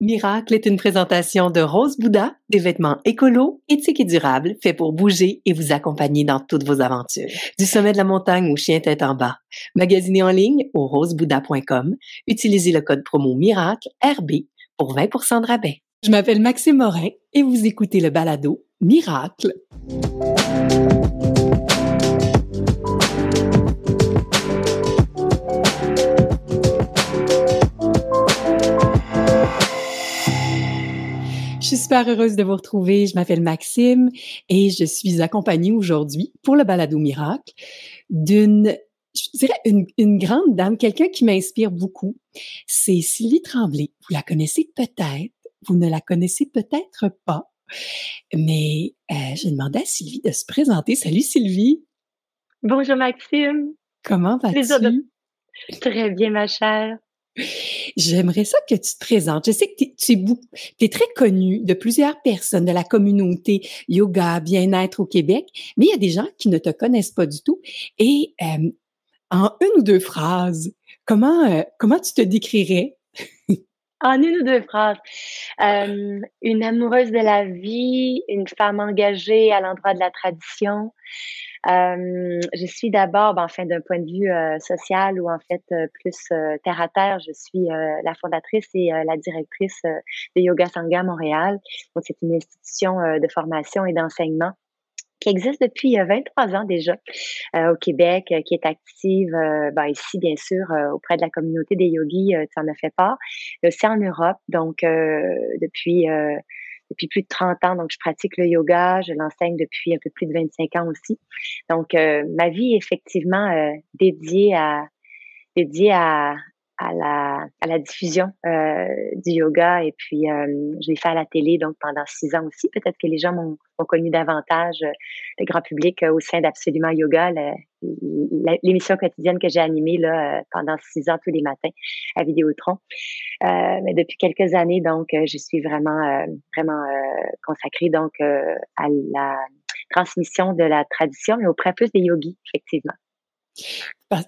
Miracle est une présentation de Rose Bouddha, des vêtements écolos, éthiques et durables, faits pour bouger et vous accompagner dans toutes vos aventures. Du sommet de la montagne au chien tête en bas. Magasinez en ligne au rosebouddha.com. Utilisez le code promo Miracle RB pour 20% de rabais. Je m'appelle Maxime Morin et vous écoutez le balado Miracle. Je suis super heureuse de vous retrouver. Je m'appelle Maxime et je suis accompagnée aujourd'hui pour le balado miracle d'une, je dirais, une, grande dame, quelqu'un qui m'inspire beaucoup. C'est Sylvie Tremblay. Vous la connaissez peut-être, vous ne la connaissez peut-être pas, mais euh, je demandais à Sylvie de se présenter. Salut Sylvie. Bonjour Maxime. Comment vas-tu? Très bien, ma chère. J'aimerais ça que tu te présentes. Je sais que tu es, très connue de plusieurs personnes de la communauté yoga, bien-être au Québec, mais il y a des gens qui ne te connaissent pas du tout. Et euh, en une ou deux phrases, comment, euh, comment tu te décrirais? En une ou deux phrases. Euh, une amoureuse de la vie, une femme engagée à l'endroit de la tradition, euh, je suis d'abord, ben, enfin, d'un point de vue euh, social ou en fait euh, plus terre à terre, je suis la fondatrice et la directrice de Yoga Sangha Montréal. Donc, c'est une institution de formation et d'enseignement qui existe depuis 23 ans déjà au Québec, qui est active ben, ici, bien sûr, auprès de la communauté des yogis, tu en as fait part, aussi en Europe. Donc, depuis depuis plus de 30 ans, donc je pratique le yoga, je l'enseigne depuis un peu plus de 25 ans aussi. Donc, euh, ma vie est effectivement euh, dédiée à dédiée à, à la, à la diffusion euh, du yoga et puis euh, je l'ai fait à la télé donc pendant six ans aussi. Peut-être que les gens m'ont connu davantage euh, le grand public au sein d'Absolument Yoga, l'émission quotidienne que j'ai animée là pendant six ans tous les matins à Vidéotron. mais depuis quelques années donc je suis vraiment vraiment consacrée donc à la transmission de la tradition mais auprès plus des yogis effectivement.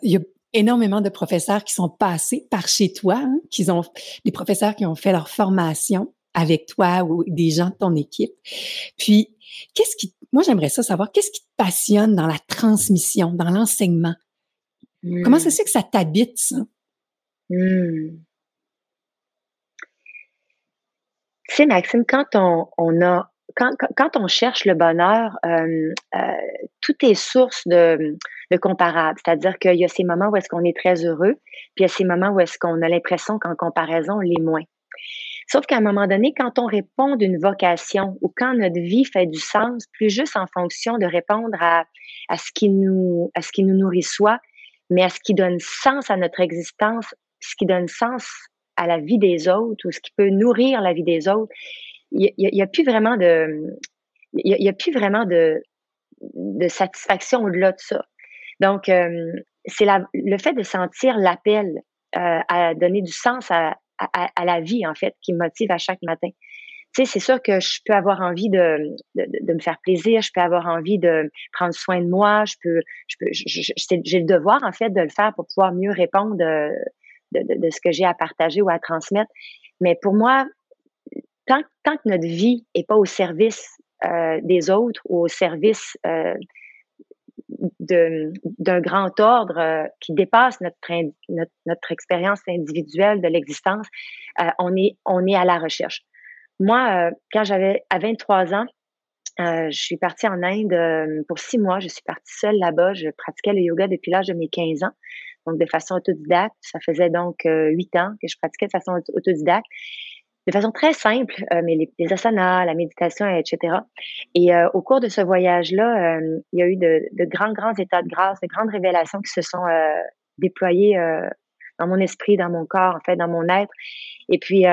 Il y a énormément de professeurs qui sont passés par chez toi, hein, qui ont des professeurs qui ont fait leur formation avec toi ou des gens de ton équipe. Puis, qu'est-ce qui, moi j'aimerais ça savoir, qu'est-ce qui te passionne dans la transmission, dans l'enseignement? Comment ça se fait que ça t'habite, ça? Hmm. Tu sais, Maxime, quand on, on a quand, on cherche le bonheur, euh, euh, tout est source de, de. C'est-à-dire qu'il y a ces moments où est-ce qu'on est très heureux, puis il y a ces moments où est-ce qu'on a l'impression qu'en comparaison, on l'est moins. Sauf qu'à un moment donné, quand on répond d'une vocation ou quand notre vie fait du sens, plus juste en fonction de répondre à, à ce qui nous, à ce qui nous nourrit soi, mais à ce qui donne sens à notre existence, ce qui donne sens à la vie des autres ou ce qui peut nourrir la vie des autres, il n'y a, a, plus vraiment de, il y a, plus vraiment de, de satisfaction au-delà de ça. Donc, euh, c'est le fait de sentir l'appel euh, à donner du sens à, à, à, la vie, en fait, qui me motive à chaque matin. Tu sais, c'est sûr que je peux avoir envie de, de, de, me faire plaisir, je peux avoir envie de prendre soin de moi, je peux, je peux, j'ai le devoir, en fait, de le faire pour pouvoir mieux répondre de, de ce que j'ai à partager ou à transmettre. Mais pour moi, tant, que notre vie est pas au service euh, des autres ou au service euh, d'un grand ordre euh, qui dépasse notre, notre, notre expérience individuelle de l'existence, on, est, on est à la recherche. Moi, quand j'avais à 23 ans, je suis partie en Inde pour six mois. Je suis partie seule là-bas. Je pratiquais le yoga depuis l'âge de mes 15 ans, donc de façon autodidacte. Ça faisait donc huit ans que je pratiquais de façon autodidacte de façon très simple, euh, mais les, asanas, la méditation, etc. Et euh, au cours de ce voyage-là, euh, il y a eu de, grands, grands états de grâce, de grandes révélations qui se sont déployées dans mon esprit, dans mon corps, en fait, dans mon être. Et puis,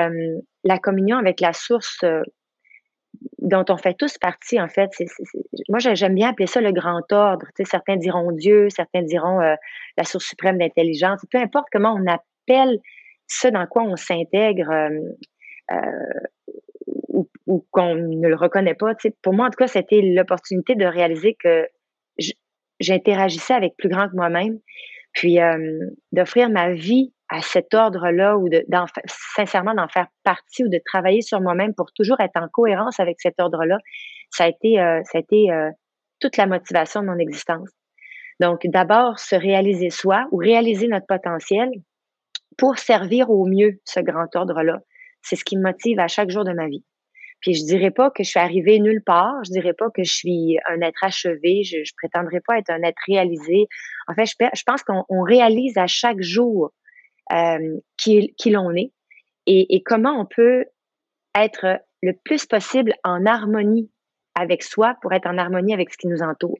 la communion avec la source dont on fait tous partie, en fait. moi, j'aime bien appeler ça le grand ordre. Certains diront Dieu, certains diront la source suprême d'intelligence. Peu importe comment on appelle ce dans quoi on s'intègre, euh, ou, qu'on ne le reconnaît pas. pour moi, en tout cas, c'était l'opportunité de réaliser que j'interagissais avec plus grand que moi-même, puis euh, d'offrir ma vie à cet ordre-là ou de, sincèrement d'en faire partie ou de travailler sur moi-même pour toujours être en cohérence avec cet ordre-là, ça a été, euh, ça a été euh, toute la motivation de mon existence. Donc, d'abord, se réaliser soi ou réaliser notre potentiel pour servir au mieux ce grand ordre-là. C'est ce qui me motive à chaque jour de ma vie. Puis je dirais pas que je suis arrivée nulle part, je dirais pas que je suis un être achevé, je, je prétendrai pas être un être réalisé. En fait, je, je pense qu'on réalise à chaque jour euh, qui, qui l'on est et, et comment on peut être le plus possible en harmonie avec soi pour être en harmonie avec ce qui nous entoure.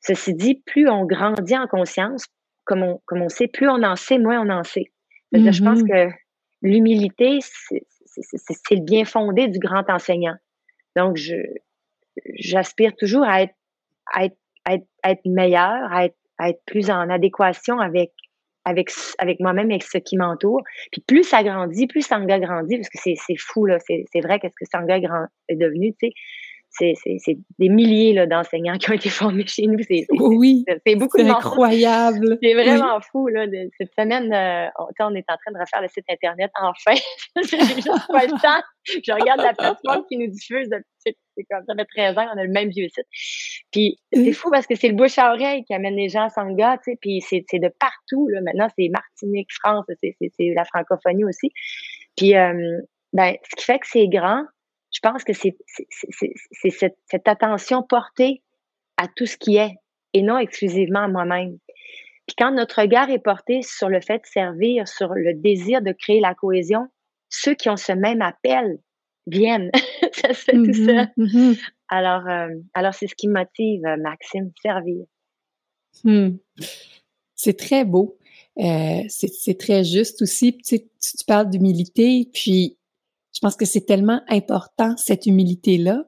Ceci dit, plus on grandit en conscience, comme on, comme on sait, plus on en sait, moins on en sait. Je pense mm-hmm. que l'humilité, c'est le bien fondé du grand enseignant. Donc, je, j'aspire toujours à être, à être, à être, meilleur, à être, à être plus en adéquation avec avec, avec moi-même, avec ce qui m'entoure. Puis plus ça grandit, plus Sangha grandit, parce que c'est fou, là. C'est vrai qu'est-ce que Sangha est devenu, tu sais c'est des milliers d'enseignants qui ont été formés chez nous. C'est oui, c'est beaucoup incroyable. C'est vraiment fou. Là, cette semaine, euh, on, est en train de refaire le site Internet. Enfin, j'ai juste pas le temps. Je regarde la plateforme qui nous diffuse. C'est comme ça fait 13 ans qu'on a le même vieux site. Puis c'est fou parce que c'est le bouche à oreille qui amène les gens à Sangha, tu sais, puis c'est de partout. Là. Maintenant, c'est Martinique, France, c'est la francophonie aussi. Puis, euh, ben, ce qui fait que c'est grand, je pense que c'est cette, cette, attention portée à tout ce qui est et non exclusivement à moi-même. Puis quand notre regard est porté sur le fait de servir, sur le désir de créer la cohésion, ceux qui ont ce même appel viennent. ça se fait tout mm-hmm. Mm-hmm. Alors, euh, alors c'est ce qui motive euh, Maxime, servir. Hmm. C'est très beau. Euh, c'est très juste aussi. Tu, tu parles d'humilité, puis je pense que c'est tellement important, cette humilité-là,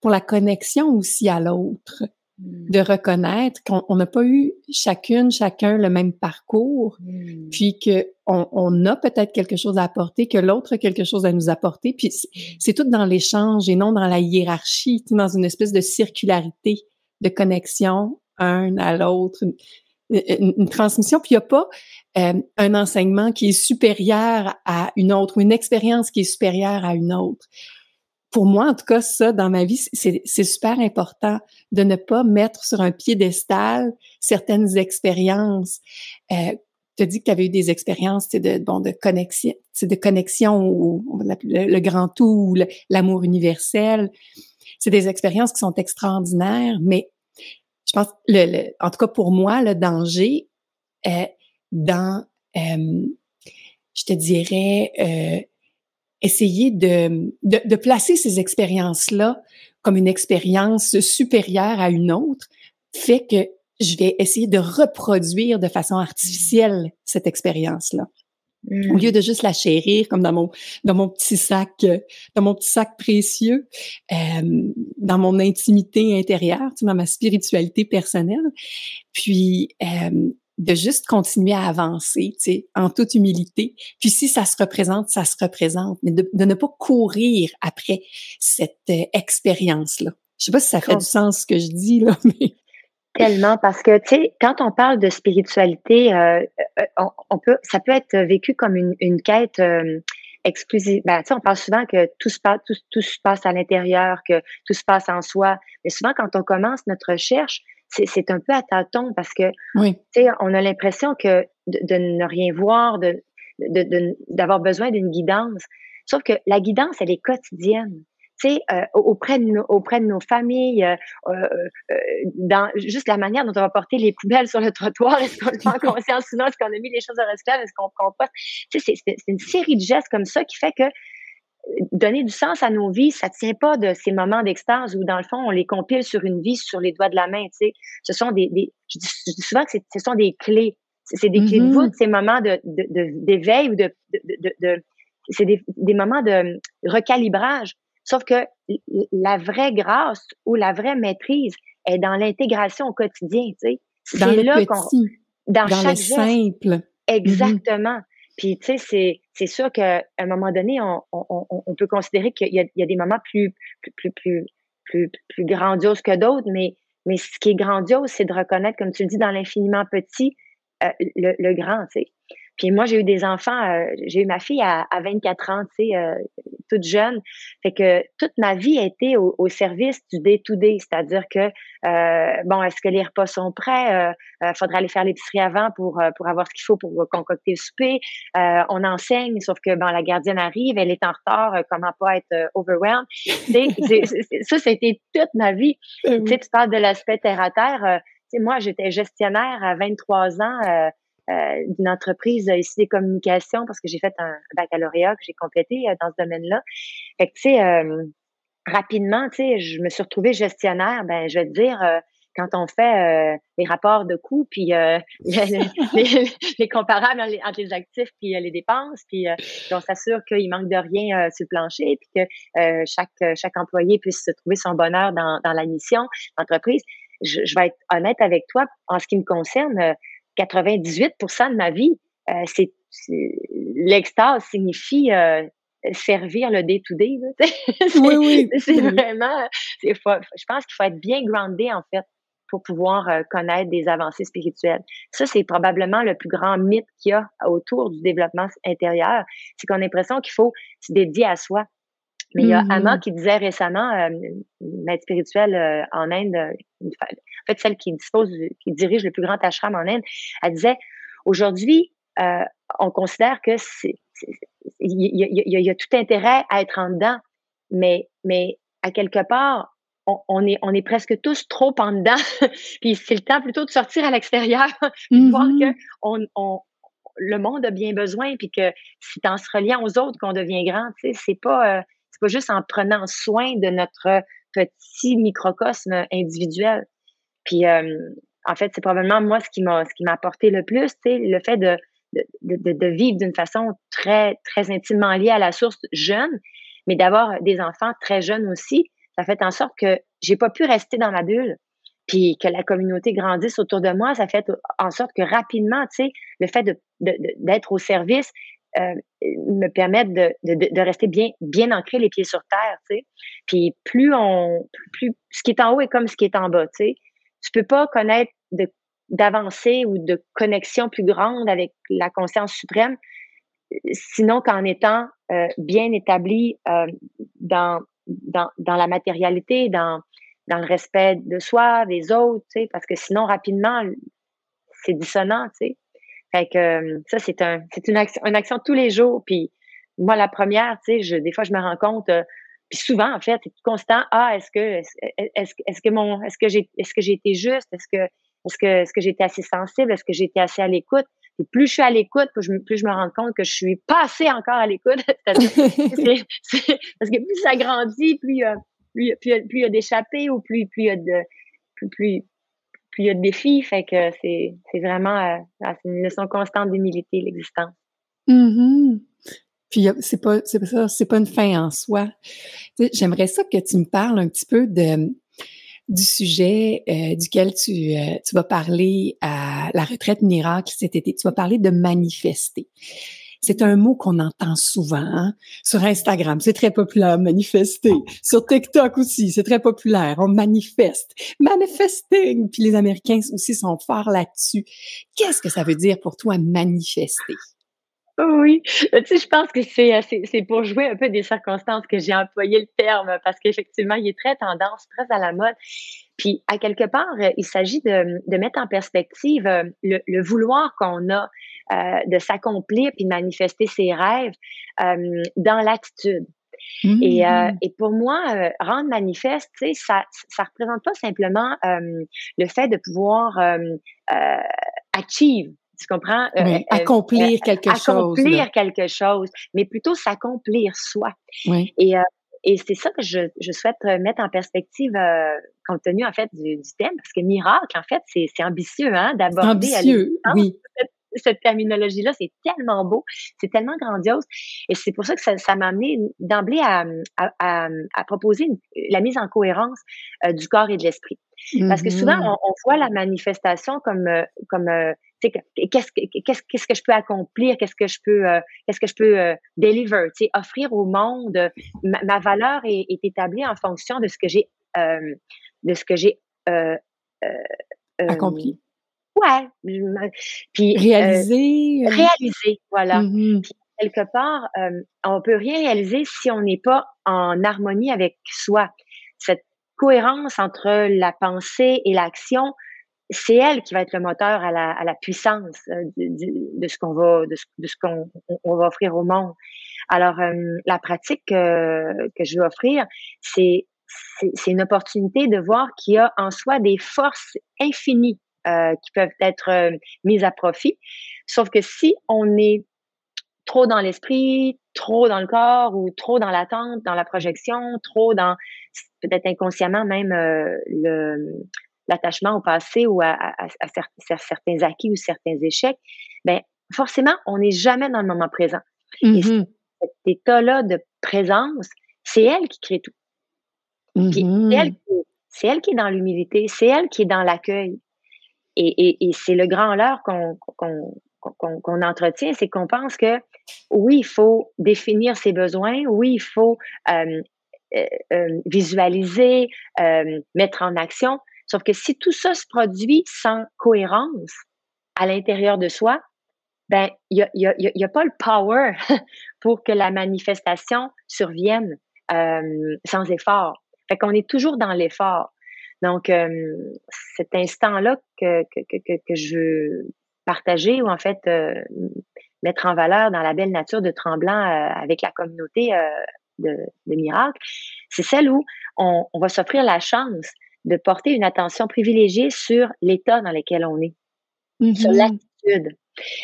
pour la connexion aussi à l'autre, mmh. de reconnaître qu'on n'a pas eu chacune, chacun le même parcours, mmh. puis que on, a peut-être quelque chose à apporter, que l'autre a quelque chose à nous apporter, puis c'est tout dans l'échange et non dans la hiérarchie, dans une espèce de circularité de connexion un à l'autre, une, transmission, puis il n'y a pas euh, un enseignement qui est supérieur à une autre ou une expérience qui est supérieure à une autre. Pour moi, en tout cas, ça, dans ma vie, c'est super important de ne pas mettre sur un piédestal certaines expériences. Euh, tu as dit que tu avais eu des expériences de, bon, de connexion, de connexion ou le, grand tout, ou l'amour universel. C'est des expériences qui sont extraordinaires, mais je pense, le, en tout cas pour moi, le danger est dans, euh, je te dirais, euh, essayer de, de, de, placer ces expériences-là comme une expérience supérieure à une autre, fait que je vais essayer de reproduire de façon artificielle cette expérience-là. Au lieu de juste la chérir comme dans mon dans mon petit sac euh, dans mon petit sac précieux, euh, dans mon intimité intérieure, tu sais, dans ma spiritualité personnelle, puis euh, de juste continuer à avancer, tu sais, en toute humilité. Puis si ça se représente, ça se représente, mais de, de ne pas courir après cette euh, expérience-là. Je sais pas si ça fait du sens ce que je dis là, mais Tellement, parce que, tu sais, quand on parle de spiritualité, euh, euh, on, peut, ça peut être vécu comme une, une quête euh, exclusive. Ben, tu sais, on parle souvent que tout se passe, tout, tout se passe à l'intérieur, que tout se passe en soi. Mais souvent, quand on commence notre recherche, c'est un peu à tâtons parce que, tu sais, on a l'impression que de, de, ne rien voir, de d'avoir besoin d'une guidance. Sauf que la guidance, elle est quotidienne sais, euh, auprès, de nos, auprès de nos familles, euh, euh, dans juste la manière dont on va porter les poubelles sur le trottoir, est-ce qu'on le fait en conscience sinon, est-ce qu'on a mis les choses à recyclage, est-ce qu'on composte? Tu sais, c'est une série de gestes comme ça qui fait que donner du sens à nos vies, ça tient pas de ces moments d'extase où, dans le fond, on les compile sur une vie, sur les doigts de la main, tu sais. Ce sont des, des je, dis, souvent que ce sont des clés. C'est des clés de mm-hmm. voûte, ces moments de, d'éveil ou de, de, de c'est des, des moments de recalibrage. Sauf que la vraie grâce ou la vraie maîtrise est dans l'intégration au quotidien, tu sais. C'est là qu'on dans, dans chaque le simple. Exactement. Puis tu sais, c'est c'est sûr qu'à un moment donné, on, on, on peut considérer qu'il y, y a, des moments plus plus plus plus plus, plus grandioses que d'autres, mais mais ce qui est grandiose, c'est de reconnaître, comme tu le dis, dans l'infiniment petit, euh, le, le, grand, tu sais. Puis moi, j'ai eu des enfants, euh, j'ai eu ma fille à, à 24 ans, tu sais, euh, toute jeune. Fait que toute ma vie a été au, service du day-to-day, c'est-à-dire que, euh, bon, est-ce que les repas sont prêts? Il faudra aller faire l'épicerie avant pour, pour avoir ce qu'il faut pour concocter le souper. on enseigne, sauf que, bon, la gardienne arrive, elle est en retard, comment pas être overwhelmed? ça, c'était toute ma vie. Ben tu sais, tu parles de l'aspect terre-à-terre. moi, j'étais gestionnaire à 23 ans euh, d'une entreprise ici des communications parce que j'ai fait un baccalauréat que j'ai complété euh, dans ce domaine-là. Fait que, tu sais, euh, rapidement, tu sais, je me suis retrouvée gestionnaire. Ben, je vais te dire, quand on fait les rapports de coûts, puis les, comparables entre les actifs puis les dépenses, puis on s'assure qu'il manque de rien sur le plancher, puis que chaque chaque employé puisse trouver son bonheur dans, dans la mission d'entreprise. Je, je, vais être honnête avec toi en ce qui me concerne. 98% de ma vie, euh, c'est l'extase signifie euh, servir le day-to-day. oui, oui. c'est vraiment, je pense qu'il faut être bien groundé, en fait, pour pouvoir euh, connaître des avancées spirituelles. Ça, c'est probablement le plus grand mythe qu'il y a autour du développement intérieur. C'est qu'on a l'impression qu'il faut se dédier à soi. Mais il y a Amma mm-hmm. qui disait récemment, euh, une maître spirituelle euh, en Inde, en fait celle qui dispose, qui dirige le plus grand ashram en Inde, elle disait aujourd'hui, euh, on considère que c'est, il y, a tout intérêt à être en dedans, mais mais à quelque part, on, est on est presque tous trop en dedans, puis c'est le temps plutôt de sortir à l'extérieur, puis de voir mm-hmm. que on, on le monde a bien besoin, puis que c'est en se reliant aux autres qu'on devient grand. Tu sais, c'est pas pas juste en prenant soin de notre petit microcosme individuel. Puis, euh, en fait, c'est probablement moi ce qui m'a ce qui m'a apporté le plus, c'est le fait de, de, de, vivre d'une façon très, très intimement liée à la source jeune, mais d'avoir des enfants très jeunes aussi. Ça fait en sorte que j'ai pas pu rester dans ma bulle puis que la communauté grandisse autour de moi, ça fait en sorte que rapidement, tu le fait de, d'être au service, euh, me permettre de, de, rester bien, bien ancré les pieds sur terre, tu sais. Puis plus on, plus, ce qui est en haut est comme ce qui est en bas, tu sais. Tu peux pas connaître d'avancée ou de connexion plus grande avec la conscience suprême, sinon qu'en étant euh, bien établi euh, dans, dans, dans la matérialité, dans, dans le respect de soi, des autres, tu sais, parce que sinon, rapidement, c'est dissonant, tu sais. Fait que euh, ça, c'est un, c'est une action, une action tous les jours. Puis moi, la première, tu sais, je, des fois, je me rends compte, euh, puis souvent, en fait, c'est constant. Ah, est-ce que, est-ce, est-ce que mon, est-ce que j'ai, est-ce que j'ai été juste? Est-ce que, est-ce que, est-ce que été assez sensible? Est-ce que été assez à l'écoute? Et plus je suis à l'écoute, plus je, plus je me rends compte que je suis pas assez encore à l'écoute. parce que plus ça grandit, plus, euh, plus, plus, plus il y a d'échappées ou plus, plus il y a de, plus, plus, plus il y a de défis. Fait que c'est, c'est vraiment euh, une leçon constante d'humilité, l'existence. Mm-hmm. Puis c'est pas, c'est ça, c'est pas une fin en soi. J'aimerais ça que tu me parles un petit peu de du sujet euh, duquel tu, euh, tu vas parler à la retraite miracle cet été. Tu vas parler de manifester. C'est un mot qu'on entend souvent hein. sur Instagram. C'est très populaire, manifester. Sur TikTok aussi, c'est très populaire. On manifeste. Manifesting. Puis les Américains aussi sont forts là-dessus. Qu'est-ce que ça veut dire pour toi, manifester? Oui, tu sais, je pense que euh, c'est, c'est, pour jouer un peu des circonstances que j'ai employé le terme parce qu'effectivement, il est très tendance, très à la mode. Puis, à quelque part, euh, il s'agit de, de mettre en perspective euh, le, le vouloir qu'on a euh, de s'accomplir puis de manifester ses rêves euh, dans l'attitude. Et, euh, mmh. et, pour moi, rendre manifeste, ça ça représente pas simplement le fait de pouvoir achieve, tu comprends? accomplir quelque chose. Accomplir quelque chose, mais plutôt s'accomplir soi. Et, et c'est ça que je, je, souhaite mettre en perspective compte tenu en fait du, du, thème, parce que miracle, en fait, c'est ambitieux hein, d'aborder ambitieux, oui cette terminologie-là, c'est tellement beau, c'est tellement grandiose. Et c'est pour ça que ça, m'a amené d'emblée à, à, à, proposer la mise en cohérence euh, du corps et de l'esprit. Parce que souvent, mm-hmm. on, voit la manifestation comme, euh, comme euh, qu'est-ce qu'est-ce qu'est-ce que je peux accomplir, qu'est-ce que je peux qu'est-ce que je peux deliver, offrir au monde. Ma, valeur est, est, établie en fonction de ce que j'ai de ce que j'ai accompli ouais. Puis, réaliser. réaliser, voilà. Mm-hmm. Puis, quelque part, on peut rien réaliser si on n'est pas en harmonie avec soi. Cette cohérence entre la pensée et l'action, c'est elle qui va être le moteur à la, à la puissance de, de, ce qu'on va de ce, qu'on on va offrir au monde. Alors la pratique que, que je veux offrir, c'est c'est une opportunité de voir qu'il y a en soi des forces infinies euh, qui peuvent être euh, mises à profit. Sauf que si on est trop dans l'esprit, trop dans le corps ou trop dans l'attente, dans la projection, trop dans peut-être inconsciemment même euh, le l'attachement au passé ou à, certains acquis ou certains échecs, ben forcément, on n'est jamais dans le moment présent. Et mm-hmm. cet état-là de présence, c'est elle qui crée tout. Mm-hmm. c'est elle, qui est dans l'humilité, c'est elle qui est dans l'accueil. Et, c'est le grand leurre qu'on entretient, c'est qu'on pense que oui, il faut définir ses besoins, oui, il faut euh, euh, euh, visualiser, mettre en action. Sauf que si tout ça se produit sans cohérence à l'intérieur de soi, ben il n'y a, y a, pas le power pour que la manifestation survienne sans effort. Fait qu'on est toujours dans l'effort. Donc, euh, cet instant-là que, que, que, que, je veux partager ou en fait euh, mettre en valeur dans la belle nature de Tremblant euh, avec la communauté de, de Miracle, c'est celle où on, on va s'offrir la chance de porter une attention privilégiée sur l'état dans lequel on est, sur mm-hmm. l'attitude.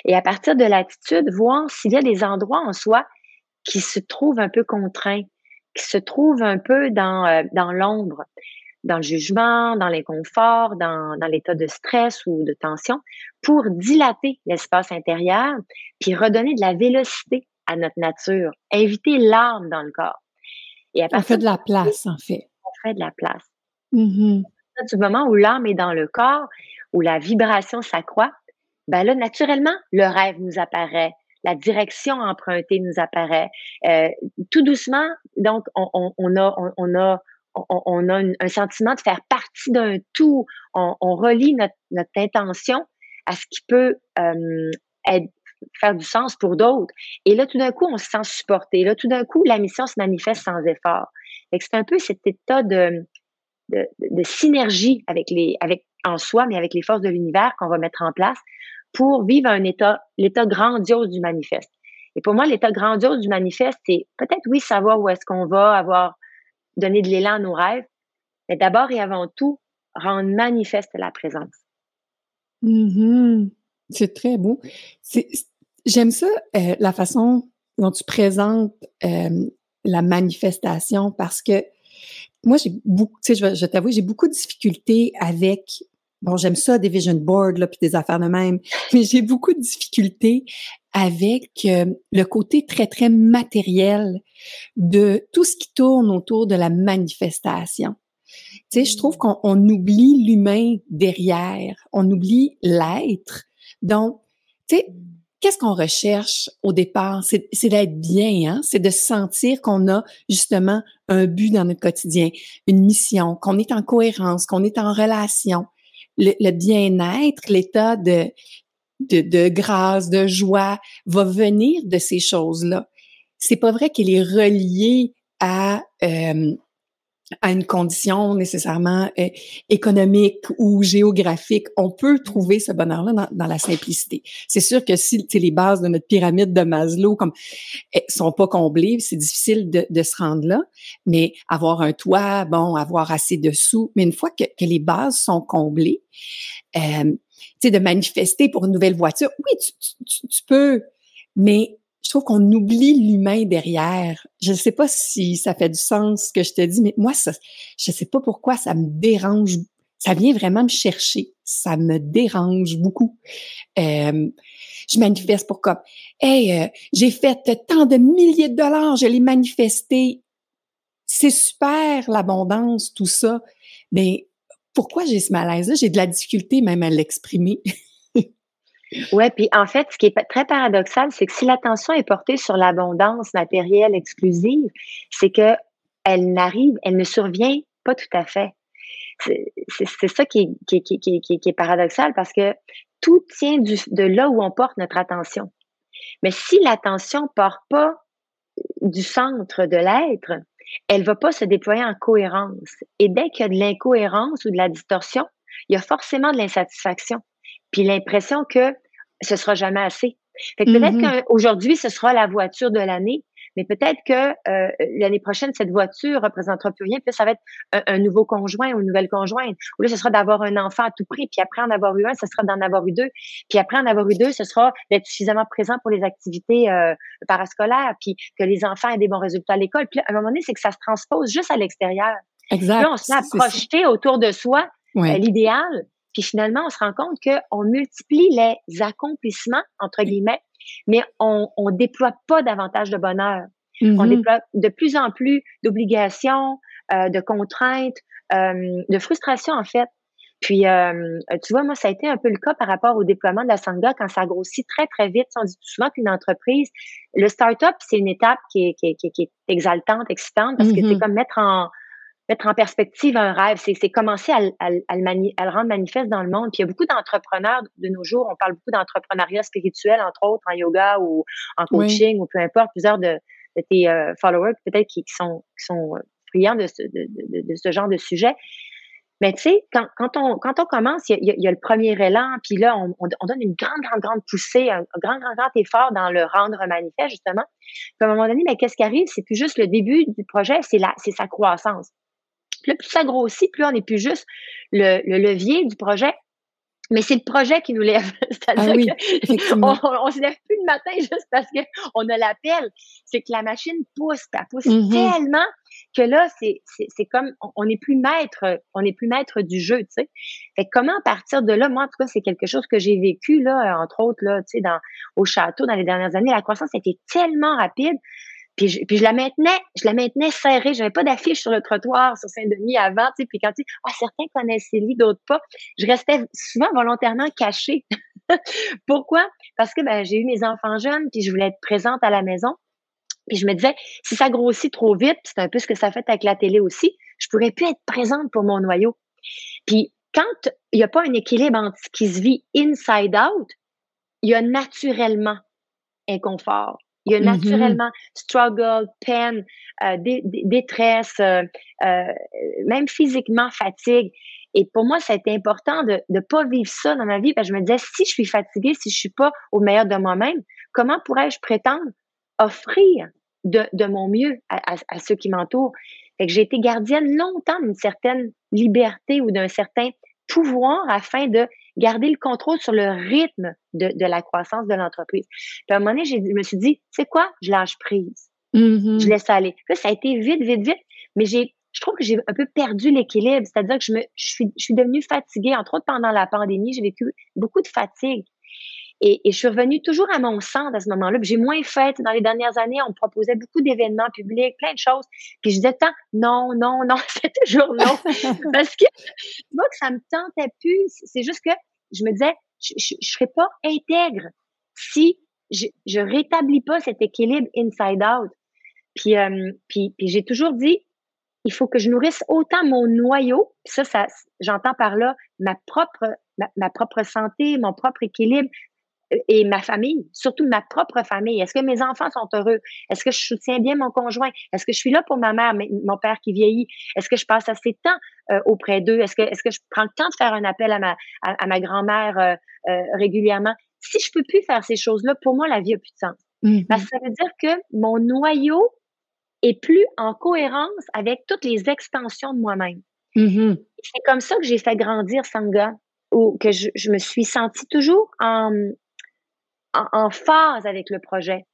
Et à partir de l'attitude, voir s'il y a des endroits en soi qui se trouvent un peu contraints, qui se trouvent un peu dans, euh, dans l'ombre, dans le jugement, dans l'inconfort, dans, dans l'état de stress ou de tension, pour dilater l'espace intérieur, puis redonner de la vélocité à notre nature, inviter l'âme dans le corps. Et à on fait de la place, en fait. On fait de la place. Mm-hmm. Du moment où l'âme est dans le corps, où la vibration s'accroît, ben là, naturellement, le rêve nous apparaît, la direction empruntée nous apparaît. Euh, tout doucement, donc, on, on, on a, on, a, on, a un sentiment de faire partie d'un tout. On, relie notre, notre, intention à ce qui peut euh, faire du sens pour d'autres. Et là, tout d'un coup, on se sent supporté. Là, tout d'un coup, la mission se manifeste sans effort. C'est un peu cet état de, de, de, synergie avec les, avec en soi, mais avec les forces de l'univers qu'on va mettre en place pour vivre un état, l'état grandiose du manifeste. Et pour moi, l'état grandiose du manifeste, c'est peut-être, oui, savoir où est-ce qu'on va, avoir donné de l'élan à nos rêves, mais d'abord et avant tout, rendre manifeste la présence. Mm-hmm. C'est très beau. J'aime ça, euh, la façon dont tu présentes euh, la manifestation parce que moi, j'ai beaucoup, tu sais, je, je t'avoue, j'ai beaucoup de difficultés avec Bon, j'aime ça, des vision boards, là, puis des affaires de même, mais j'ai beaucoup de difficultés avec euh, le côté très, très matériel de tout ce qui tourne autour de la manifestation. Tu sais, je trouve qu'on oublie l'humain derrière, on oublie l'être. Donc, tu sais, qu'est-ce qu'on recherche au départ? C'est d'être bien, hein? c'est de sentir qu'on a justement un but dans notre quotidien, une mission, qu'on est en cohérence, qu'on est en relation le, bien-être, l'état de, de, de, grâce, de joie va venir de ces choses-là. C'est pas vrai qu'elle est reliée à euh, à une condition nécessairement euh, économique ou géographique. On peut trouver ce bonheur-là dans, la simplicité. C'est sûr que si les bases de notre pyramide de Maslow comme eh, sont pas comblées, c'est difficile de, de, se rendre là. Mais avoir un toit, bon, avoir assez de sous, mais une fois que, que les bases sont comblées, euh, de manifester pour une nouvelle voiture, oui, tu, tu, tu peux, mais je trouve qu'on oublie l'humain derrière. Je ne sais pas si ça fait du sens ce que je te dis, mais moi, ça, je ne sais pas pourquoi ça me dérange. Ça vient vraiment me chercher. Ça me dérange beaucoup. Euh, je manifeste pour comme, hey, euh, j'ai fait tant de milliers de dollars, je l'ai manifesté. C'est super l'abondance, tout ça. Mais pourquoi j'ai ce malaise-là? J'ai de la difficulté même à l'exprimer. Ouais, puis en fait, ce qui est très paradoxal, c'est que si l'attention est portée sur l'abondance matérielle exclusive, c'est que elle n'arrive, elle ne survient pas tout à fait. c'est ça qui est, paradoxal parce que tout tient de là où on porte notre attention. Mais si l'attention part pas du centre de l'être, elle va pas se déployer en cohérence. Et dès qu'il y a de l'incohérence ou de la distorsion, il y a forcément de l'insatisfaction. Puis l'impression que ce sera jamais assez. Fait que peut-être mm-hmm. qu'aujourd'hui, ce sera la voiture de l'année, mais peut-être que euh, l'année prochaine, cette voiture représentera plus rien, puis ça va être un, nouveau conjoint ou une nouvelle conjointe. Ou là, ce sera d'avoir un enfant à tout prix, puis après en avoir eu un, ce sera d'en avoir eu deux. Puis après en avoir eu deux, ce sera d'être suffisamment présent pour les activités euh, parascolaires, puis que les enfants aient des bons résultats à l'école. Puis à un moment donné, c'est que ça se transpose juste à l'extérieur. Exact. Là, on se met à projeter autour de soi euh, l'idéal. Puis finalement, on se rend compte qu'on multiplie les accomplissements, entre guillemets, mais on ne déploie pas davantage de bonheur. On mm-hmm. déploie de plus en plus d'obligations, euh, de contraintes, euh, de frustration en fait. Puis, euh, tu vois, moi, ça a été un peu le cas par rapport au déploiement de la Sangha quand ça grossit très, très vite. On dit souvent qu'une entreprise, le start-up, c'est une étape qui est, qui, est, qui est, exaltante, excitante, parce que c'est mm-hmm. comme mettre en, mettre en perspective un rêve, c'est commencer à, à, à, le rendre manifeste dans le monde. Puis il y a beaucoup d'entrepreneurs de nos jours, on parle beaucoup d'entrepreneuriat spirituel, entre autres, en yoga ou en coaching ou peu importe, plusieurs de, de tes euh, followers peut-être qui, sont, qui sont euh, friands de ce, de, de, ce genre de sujet. Mais tu sais, quand, quand, on, quand on commence, il y, a, il y a le premier élan, puis là, on, on, donne une grande, grande, grande poussée, un, grand, grand, grand effort dans le rendre manifeste, justement. Puis à un moment donné, mais qu'est-ce qui arrive? C'est plus juste le début du projet, c'est sa croissance. Plus ça grossit, plus on n'est plus juste le, levier du projet, mais c'est le projet qui nous lève. C'est-à-dire ah qu'on on, se lève plus le matin juste parce qu'on a l'appel. C'est que la machine pousse, elle pousse mm-hmm. tellement que là, c'est, comme on n'est plus maître, on n'est plus maître du jeu, tu sais. Fait comment partir de là, moi, en tout cas, c'est quelque chose que j'ai vécu, là, entre autres, là, tu sais, dans, au château dans les dernières années. La croissance a été tellement rapide puis je, je la maintenais, je la maintenais serrée. J'avais pas d'affiche sur le trottoir sur Saint-Denis avant, tu sais. Puis quand tu ah, certains connaissent Célie, d'autres pas. Je restais souvent volontairement cachée. Pourquoi? Parce que ben, j'ai eu mes enfants jeunes, puis je voulais être présente à la maison. Puis je me disais, si ça grossit trop vite, c'est un peu ce que ça fait avec la télé aussi, je pourrais plus être présente pour mon noyau. Puis quand il n'y a pas un équilibre entre ce qui se vit inside out, il y a naturellement inconfort. Il y a mm-hmm. naturellement struggle, peine, euh, détresse, euh, euh, même physiquement fatigue. Et pour moi, c'était important de ne pas vivre ça dans ma vie parce que je me disais, si je suis fatiguée, si je suis pas au meilleur de moi-même, comment pourrais-je prétendre offrir de, de mon mieux à, à, ceux qui m'entourent? J'ai été gardienne longtemps d'une certaine liberté ou d'un certain pouvoir afin de garder le contrôle sur le rythme de, de la croissance de l'entreprise. Puis à un moment donné, je me suis dit, c'est quoi? Je lâche prise. Mm-hmm. Je laisse aller. Là, ça a été vite, vite, vite, mais j'ai, je trouve que j'ai un peu perdu l'équilibre. C'est-à-dire que je me, je suis, je suis devenue fatiguée. Entre autres, pendant la pandémie, j'ai vécu beaucoup de fatigue. Et, je suis revenue toujours à mon centre à ce moment-là. J'ai moins fait. Dans les dernières années, on me proposait beaucoup d'événements publics, plein de choses. Puis je disais tant non, non, non, c'est toujours non. Parce que moi, que ça me tentait plus. C'est juste que je me disais, je ne serais pas intègre si je, je rétablis pas cet équilibre inside out. Puis, euh, puis, puis j'ai toujours dit, il faut que je nourrisse autant mon noyau, ça, ça j'entends par là ma propre, ma, propre santé, mon propre équilibre, et ma famille, surtout ma propre famille. Est-ce que mes enfants sont heureux? Est-ce que je soutiens bien mon conjoint? Est-ce que je suis là pour ma mère, mon père qui vieillit? Est-ce que je passe assez de temps euh, auprès d'eux? Est-ce que, est-ce que je prends le temps de faire un appel à ma, à, ma grand-mère euh, euh, régulièrement? Si je peux plus faire ces choses-là, pour moi, la vie a plus de sens. Mm-hmm. Parce que ça veut dire que mon noyau est plus en cohérence avec toutes les extensions de moi-même. Mm-hmm. C'est comme ça que j'ai fait grandir Sangha, ou que je, je me suis sentie toujours en, en, phase avec le projet.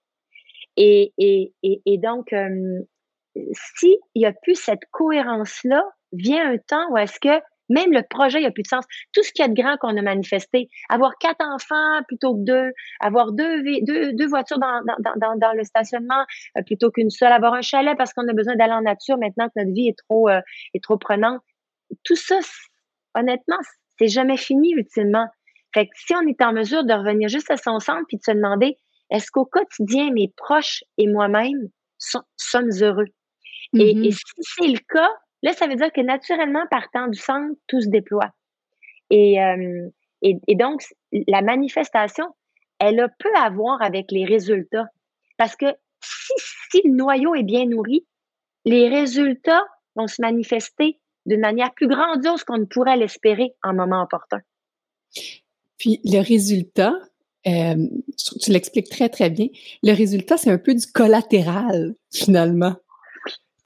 Et, et, et, donc, euh, s'il n'y a plus cette cohérence-là, vient un temps où est-ce que même le projet, il n'y a plus de sens. Tout ce qu'il y a de grand qu'on a manifesté, avoir quatre enfants plutôt que deux, avoir deux, deux, deux voitures dans, dans, dans, le stationnement euh, plutôt qu'une seule, avoir un chalet parce qu'on a besoin d'aller en nature maintenant que notre vie est trop, euh, est trop prenante. Tout ça, honnêtement, c'est jamais fini ultimement. Fait que si on est en mesure de revenir juste à son centre puis de se demander, est-ce qu'au quotidien, mes proches et moi-même sommes heureux? et, mm-hmm. si c'est le cas, Là, ça veut dire que naturellement, partant du centre, tout se déploie. Et, euh, et, donc, la manifestation, elle a peu à voir avec les résultats. Parce que si, si le noyau est bien nourri, les résultats vont se manifester d'une manière plus grandiose qu'on ne pourrait l'espérer en moment opportun. Puis le résultat, euh, tu l'expliques très, très bien. Le résultat, c'est un peu du collatéral, finalement.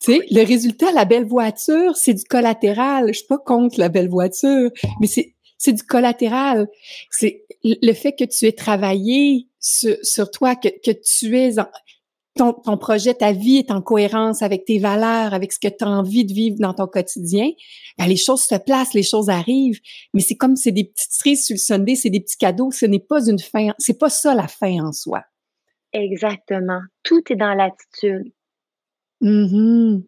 Tu sais, le résultat, la belle voiture, c'est du collatéral. Je suis pas contre la belle voiture, mais c'est, c'est du collatéral. C'est le fait que tu aies travaillé sur, sur toi, que, que tu es en, ton, projet, ta vie est en cohérence avec tes valeurs, avec ce que tu as envie de vivre dans ton quotidien, ben, les choses se placent, les choses arrivent. Mais c'est comme c'est des petites cerises sur le Sunday, c'est des petits cadeaux. Ce n'est pas une fin, c'est pas ça la fin en soi. Exactement. Tout est dans l'attitude. Mm-hmm.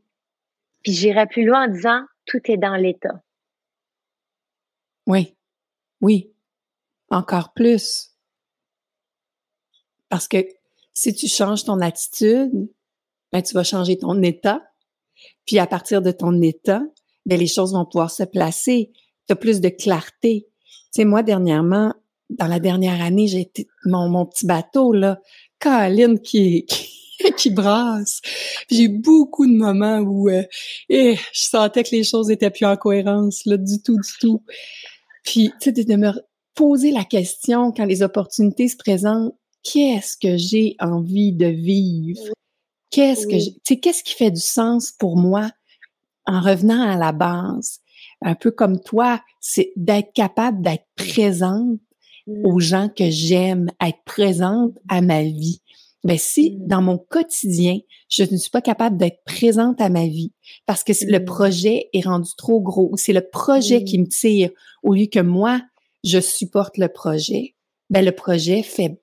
Puis j'irai plus loin en disant tout est dans l'état. Oui. Oui. Encore plus. Parce que si tu changes ton attitude, ben, tu vas changer ton état. Puis à partir de ton état, ben, les choses vont pouvoir se placer. Tu as plus de clarté. Tu moi, dernièrement, dans la dernière année, j'ai été mon, mon petit bateau, là, Caroline qui, qui, qui brasse. J'ai eu beaucoup de moments où euh, eh, je sentais que les choses étaient plus en cohérence, là, du tout, du tout. Puis, tu sais, de me poser la question quand les opportunités se présentent, qu'est-ce que j'ai envie de vivre? Qu'est-ce que tu sais, qu'est-ce qui fait du sens pour moi en revenant à la base? Un peu comme toi, c'est d'être capable d'être présente aux mmh. gens que j'aime, être présente à ma vie. Ben si mmh. dans mon quotidien, je ne suis pas capable d'être présente à ma vie parce que le mmh. projet est rendu trop gros, c'est le projet qui me tire au lieu que moi je supporte le projet, ben le projet fait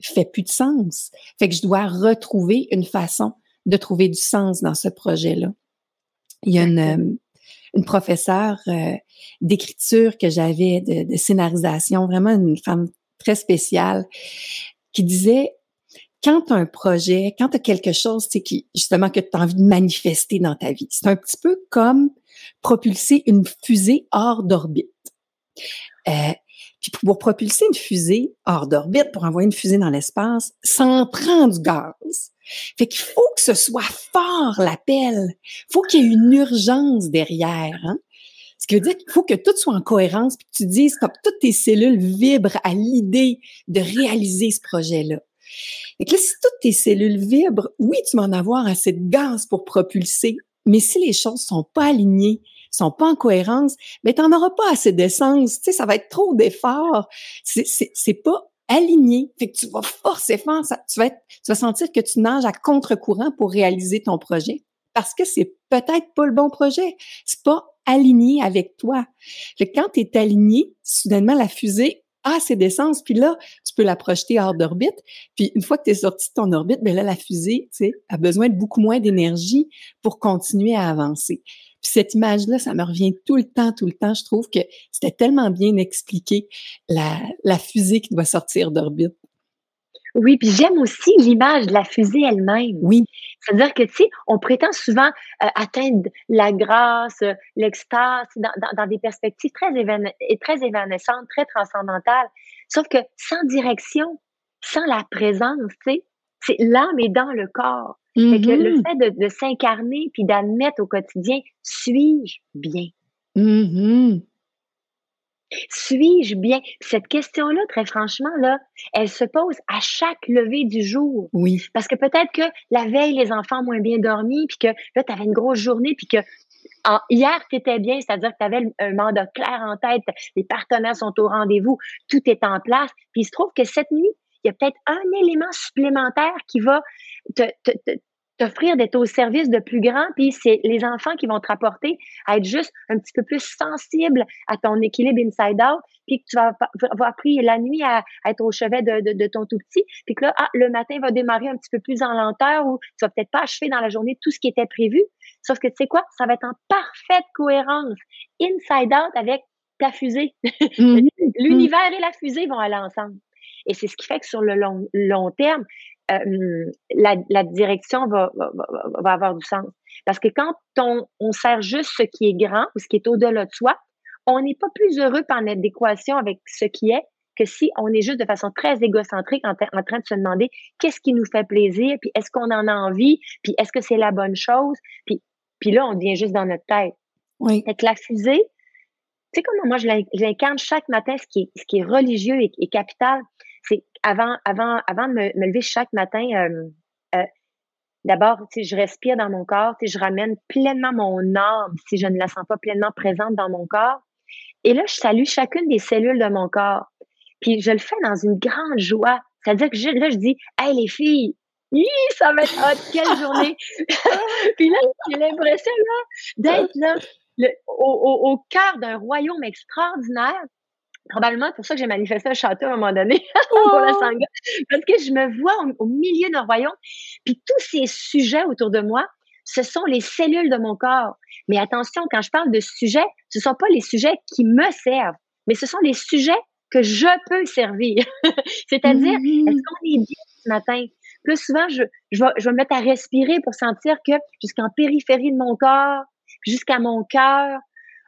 fait plus de sens. Fait que je dois retrouver une façon de trouver du sens dans ce projet-là. Il y a une, euh, une professeure euh, d'écriture que j'avais, de, de, scénarisation, vraiment une femme très spéciale, qui disait quand tu as un projet, quand tu as quelque chose qui, justement, que tu as envie de manifester dans ta vie, c'est un petit peu comme propulser une fusée hors d'orbite. Euh, puis pour propulser une fusée hors d'orbite, pour envoyer une fusée dans l'espace, ça en prend du gaz. Fait qu'il faut que ce soit fort l'appel. faut qu'il y ait une urgence derrière. Hein? Ce qui veut dire qu'il faut que tout soit en cohérence, puis que tu dises comme toutes tes cellules vibrent à l'idée de réaliser ce projet-là. Et que là, si toutes tes cellules vibrent, oui, tu vas en avoir assez de gaz pour propulser, mais si les choses sont pas alignées, sont pas en cohérence, mais tu n'en auras pas assez d'essence. Tu sais, ça va être trop d'efforts. C'est pas aligné. Fait que tu vas forcer fort. Ça, tu, vas être, tu vas sentir que tu nages à contre-courant pour réaliser ton projet parce que c'est peut-être pas le bon projet. C'est pas aligné avec toi. Fait que quand tu es aligné, soudainement, la fusée a assez d'essence, puis là, tu peux la projeter hors d'orbite. Puis une fois que tu es sorti de ton orbite, ben là, la fusée, tu sais, a besoin de beaucoup moins d'énergie pour continuer à avancer cette image-là, ça me revient tout le temps, tout le temps. Je trouve que c'était tellement bien expliqué, la, la fusée qui doit sortir d'orbite. Oui, puis j'aime aussi l'image de la fusée elle-même. Oui. C'est-à-dire que, tu sais, on prétend souvent euh, atteindre la grâce, l'extase, dans, dans, des perspectives très, très évanescentes, très transcendantales. Sauf que sans direction, sans la présence, tu sais, c'est l'âme est dans le corps que le mm-hmm. fait de, s'incarner puis d'admettre au quotidien, suis-je bien? Mm-hmm. Suis-je bien? Cette question-là, très franchement, là, elle se pose à chaque lever du jour. Oui. Parce que peut-être que la veille, les enfants ont moins bien dormi, puis que là, tu avais une grosse journée, puis que hier, tu étais bien, c'est-à-dire que tu avais un mandat clair en tête, les partenaires sont au rendez-vous, tout est en place. Puis il se trouve que cette nuit, il y a peut-être un élément supplémentaire qui va t'offrir d'être au service de plus grands, puis c'est les enfants qui vont te rapporter à être juste un petit peu plus sensible à ton équilibre inside out, puis que tu vas avoir pris la nuit à, être au chevet de, ton tout petit, puis que là, ah, le matin va démarrer un petit peu plus en lenteur ou tu vas peut-être pas achever dans la journée tout ce qui était prévu. Sauf que tu sais quoi, ça va être en parfaite cohérence, inside out avec ta fusée. Mm-hmm. L'univers et la fusée vont aller ensemble. Et c'est ce qui fait que sur le long, long terme, la, la, direction va, va, va, avoir du sens. Parce que quand on, on sert juste ce qui est grand ou ce qui est au-delà de soi, on n'est pas plus heureux par en adéquation avec ce qui est que si on est juste de façon très égocentrique en, en train de se demander qu'est-ce qui nous fait plaisir, puis est-ce qu'on en a envie, puis est-ce que c'est la bonne chose, puis, puis là, on devient juste dans notre tête. Oui. Fait que la fusée, tu sais comment moi je l'incarne chaque matin, ce qui est, ce qui est religieux et, capital, c'est avant, avant, avant de me, lever chaque matin, euh, euh, d'abord, je respire dans mon corps, je ramène pleinement mon âme si je ne la sens pas pleinement présente dans mon corps. Et là, je salue chacune des cellules de mon corps. Puis je le fais dans une grande joie. C'est-à-dire que je, là, je dis, hey les filles, ça va être hot, quelle journée! puis là, j'ai l'impression d'être là, au, au, cœur d'un royaume extraordinaire. Probablement pour ça que j'ai manifesté un château à un moment donné pour la oh! Sangha. Parce que je me vois au, milieu d'un royaume, puis tous ces sujets autour de moi, ce sont les cellules de mon corps. Mais attention, quand je parle de sujets, ce ne sont pas les sujets qui me servent, mais ce sont les sujets que je peux servir. C'est-à-dire, mmh. est-ce qu'on est bien ce matin? Plus souvent, je, je, vais, je vais me mettre à respirer pour sentir que jusqu'en périphérie de mon corps, jusqu'à mon cœur,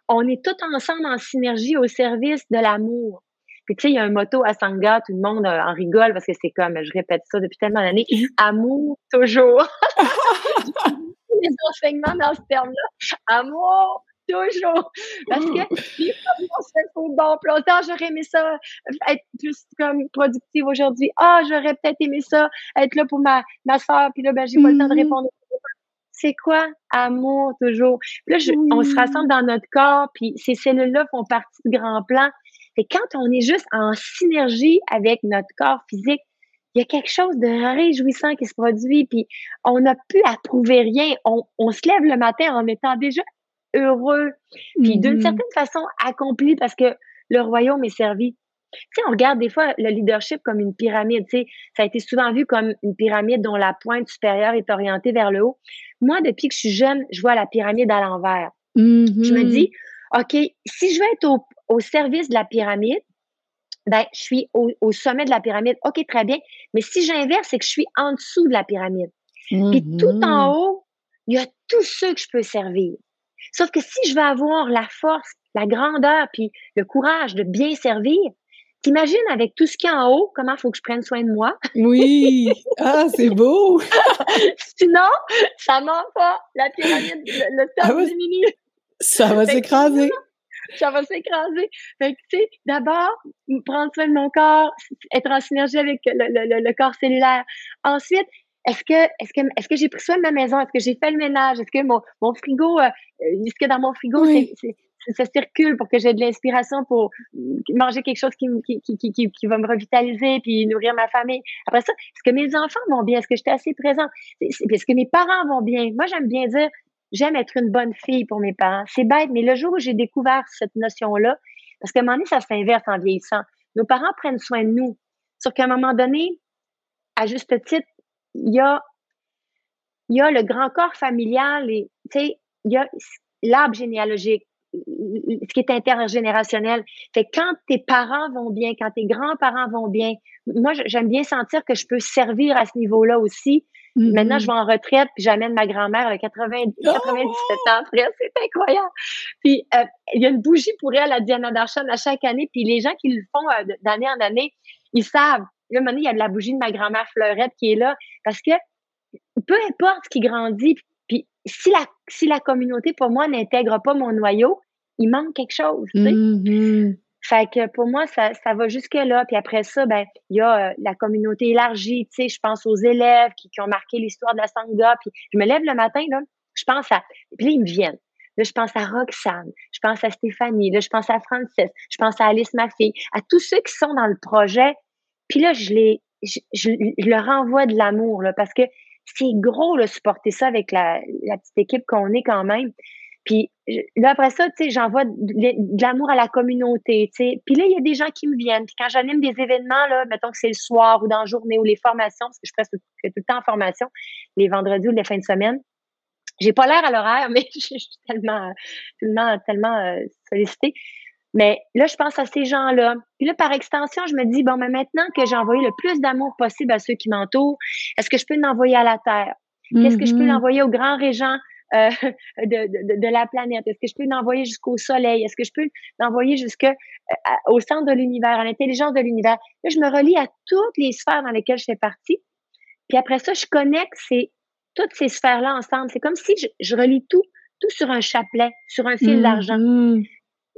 on est tous ensemble en synergie au service de l'amour. Puis tu sais, il y a un motto à Sangha, tout le monde euh, en rigole parce que c'est comme, je répète ça depuis tellement d'années, mmh. amour toujours. les enseignements dans ce terme-là. Amour toujours. Parce que femmes, on se fait bon plan. Ah, j'aurais aimé ça être plus comme productive aujourd'hui. Ah, j'aurais peut-être aimé ça être là pour ma, ma soeur. Puis là, ben, j'ai pas le temps de mm-hmm. répondre. C'est quoi amour toujours? Puis là, on se rassemble dans notre corps, puis ces cellules-là font partie du grand plan. Et quand on est juste en synergie avec notre corps physique, il y a quelque chose de réjouissant qui se produit, puis on n'a plus à prouver rien. On, on se lève le matin en étant déjà heureux, puis d'une mm-hmm. certaine façon accompli parce que le royaume est servi. Tu sais, on regarde des fois le leadership comme une pyramide, tu sais, ça a été souvent vu comme une pyramide dont la pointe supérieure est orientée vers le haut. Moi, depuis que je suis jeune, je vois la pyramide à l'envers. Je me mm-hmm. dis, OK, si je veux être au, au service de la pyramide, ben, je suis au, au, sommet de la pyramide. OK, très bien. Mais si j'inverse, c'est que je suis en dessous de la pyramide. Puis tout en mm-hmm. haut, il y a tous ceux que je peux servir. Sauf que si je veux avoir la force, la grandeur, puis le courage de bien servir, t'imagines avec tout ce qu'il y a en haut, comment il faut que je prenne soin de moi? Oui! Ah, c'est beau! Sinon, ça ment pas. La pyramide, le, top ah diminue. Ça va s'écraser. Ça va s'écraser. Fait que, tu sais, d'abord, prendre soin de mon corps, être en synergie avec le, le corps cellulaire. Ensuite, est-ce que, est-ce que, est-ce que j'ai pris soin de ma maison? Est-ce que j'ai fait le ménage? Est-ce que mon, mon frigo, euh, est-ce que dans mon frigo, ça circule pour que j'ai de l'inspiration pour manger quelque chose qui, qui, qui, qui, va me revitaliser puis nourrir ma famille. Après ça, est-ce que mes enfants vont bien? Est-ce que j'étais assez présente? Est-ce que mes parents vont bien? Moi, j'aime bien dire, j'aime être une bonne fille pour mes parents. C'est bête, mais le jour où j'ai découvert cette notion-là, parce qu'à un moment donné, ça s'inverse en vieillissant. Nos parents prennent soin de nous. Sauf qu'à un moment donné, à juste titre, il y a, y a le grand corps familial et, tu sais, il y a l'arbre généalogique, ce qui est intergénérationnel. Fait que quand tes parents vont bien, quand tes grands-parents vont bien, moi, j'aime bien sentir que je peux servir à ce niveau-là aussi. Maintenant, je vais en retraite, puis j'amène ma grand-mère à 90, 97 ans après. C'est incroyable. Puis, euh, il y a une bougie pour elle à Diana Darshan à chaque année. Puis, les gens qui le font euh, d'année en année, ils savent. Là, maintenant, il y a de la bougie de ma grand-mère Fleurette qui est là. Parce que peu importe ce qui grandit, puis si la, si la communauté, pour moi, n'intègre pas mon noyau, il manque quelque chose. Tu sais? Mm-hmm. Fait que pour moi, ça, ça va jusque-là. Puis après ça, ben, il y a euh, la communauté élargie. Tu sais, je pense aux élèves qui, qui ont marqué l'histoire de la Sangha. Puis je me lève le matin, là, je pense à. Puis là, ils me viennent. Là, je pense à Roxane, je pense à Stéphanie, là, je pense à Francis, je pense à Alice, ma fille, à tous ceux qui sont dans le projet, puis là, je les, je, je, leur envoie de l'amour, là, parce que c'est gros, là, supporter ça avec la, petite équipe qu'on est quand même. Puis là, après ça, tu sais, j'envoie de, l'amour à la communauté, tu sais. Puis là, il y a des gens qui me viennent. Puis quand j'anime des événements, là, mettons que c'est le soir ou dans la journée ou les formations, parce que je fais tout, tout le temps en formation, les vendredis ou les fins de semaine, j'ai pas l'air à l'horaire, mais je suis tellement, tellement, tellement euh, sollicitée. Mais là, je pense à ces gens-là. Puis là, par extension, je me dis, bon, mais maintenant que j'ai envoyé le plus d'amour possible à ceux qui m'entourent, est-ce que je peux l'envoyer à la Terre? Qu'est-ce que je peux mm-hmm. l'envoyer aux grands régents euh, de, de, de, la planète? Est-ce que je peux l'envoyer jusqu'au Soleil? Est-ce que je peux l'envoyer jusqu'au euh, centre de l'univers, à l'intelligence de l'univers? Là, je me relie à toutes les sphères dans lesquelles je fais partie. Puis après ça, je connecte ces, toutes ces sphères-là ensemble. C'est comme si je, je, relie tout, tout sur un chapelet, sur un fil d'argent.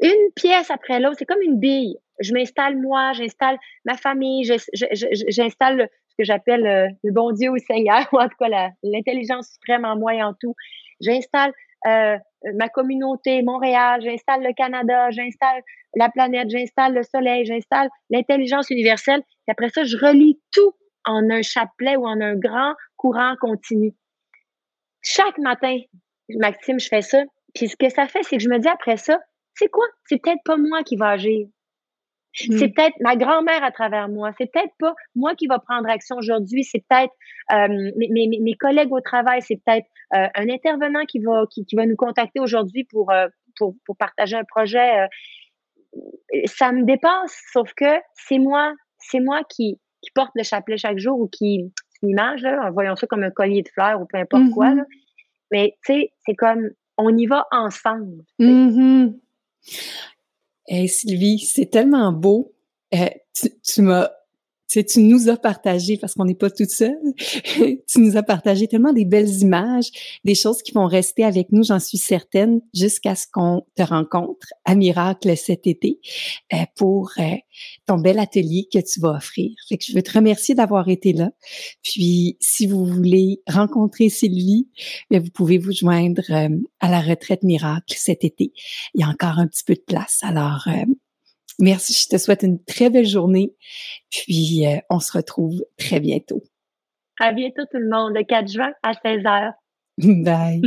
Une pièce après l'autre. C'est comme une bille. Je m'installe moi, j'installe ma famille, j'installe ce que j'appelle euh, le bon Dieu ou le Seigneur, ou en tout cas l'intelligence suprême en moi et en tout. J'installe euh, ma communauté, Montréal, j'installe le Canada, j'installe la planète, j'installe le soleil, j'installe l'intelligence universelle. Et après ça, je relie tout en un chapelet ou en un grand courant continu. Chaque matin, Maxime, je fais ça. Puis ce que ça fait, c'est que je me dis après ça, c'est quoi? C'est peut-être pas moi qui va agir. C'est hmm. peut-être ma grand-mère à travers moi. C'est peut-être pas moi qui va prendre action aujourd'hui. C'est peut-être euh, mes, collègues au travail. C'est peut-être euh, un intervenant qui va, qui, va nous contacter aujourd'hui pour, euh, pour, partager un projet. ça me dépasse, sauf que c'est moi, c'est moi qui, qui porte le chapelet chaque jour ou qui, c'est une image, là, voyons ça comme un collier de fleurs ou peu importe quoi. Mm-hmm. Mais tu sais, c'est comme on y va ensemble. Hey Sylvie, c'est tellement beau. Euh, tu m'as sais, tu nous as partagé, parce qu'on n'est pas toute seule, tu nous as partagé tellement des belles images, des choses qui vont rester avec nous, j'en suis certaine, jusqu'à ce qu'on te rencontre à Miracle cet été euh, pour euh, ton bel atelier que tu vas offrir. Fait que je veux te remercier d'avoir été là. Puis, si vous voulez rencontrer Sylvie, bien, vous pouvez vous joindre euh, à la retraite Miracle cet été. Il y a encore un petit peu de place. Alors, Merci, je te souhaite une très belle journée. Puis, euh, on se retrouve très bientôt. À bientôt tout le monde, le 4 juin à 16h. Bye.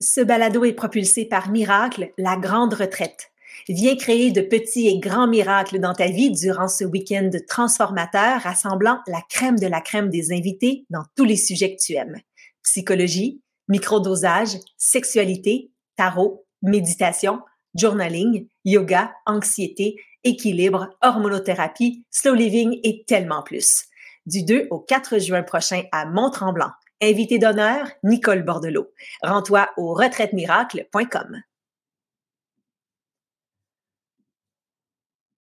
Ce balado est propulsé par Miracle, la grande retraite. Viens créer de petits et grands miracles dans ta vie durant ce week-end transformateur rassemblant la crème de la crème des invités dans tous les sujets que tu aimes. Psychologie, microdosage, sexualité, tarot, méditation, journaling, yoga, anxiété, équilibre, hormonothérapie, slow living et tellement plus. Du 2 au 4 juin prochain à Mont-Tremblant. Invité d'honneur, Nicole Bordelot. Rends-toi au retraite-miracle.com.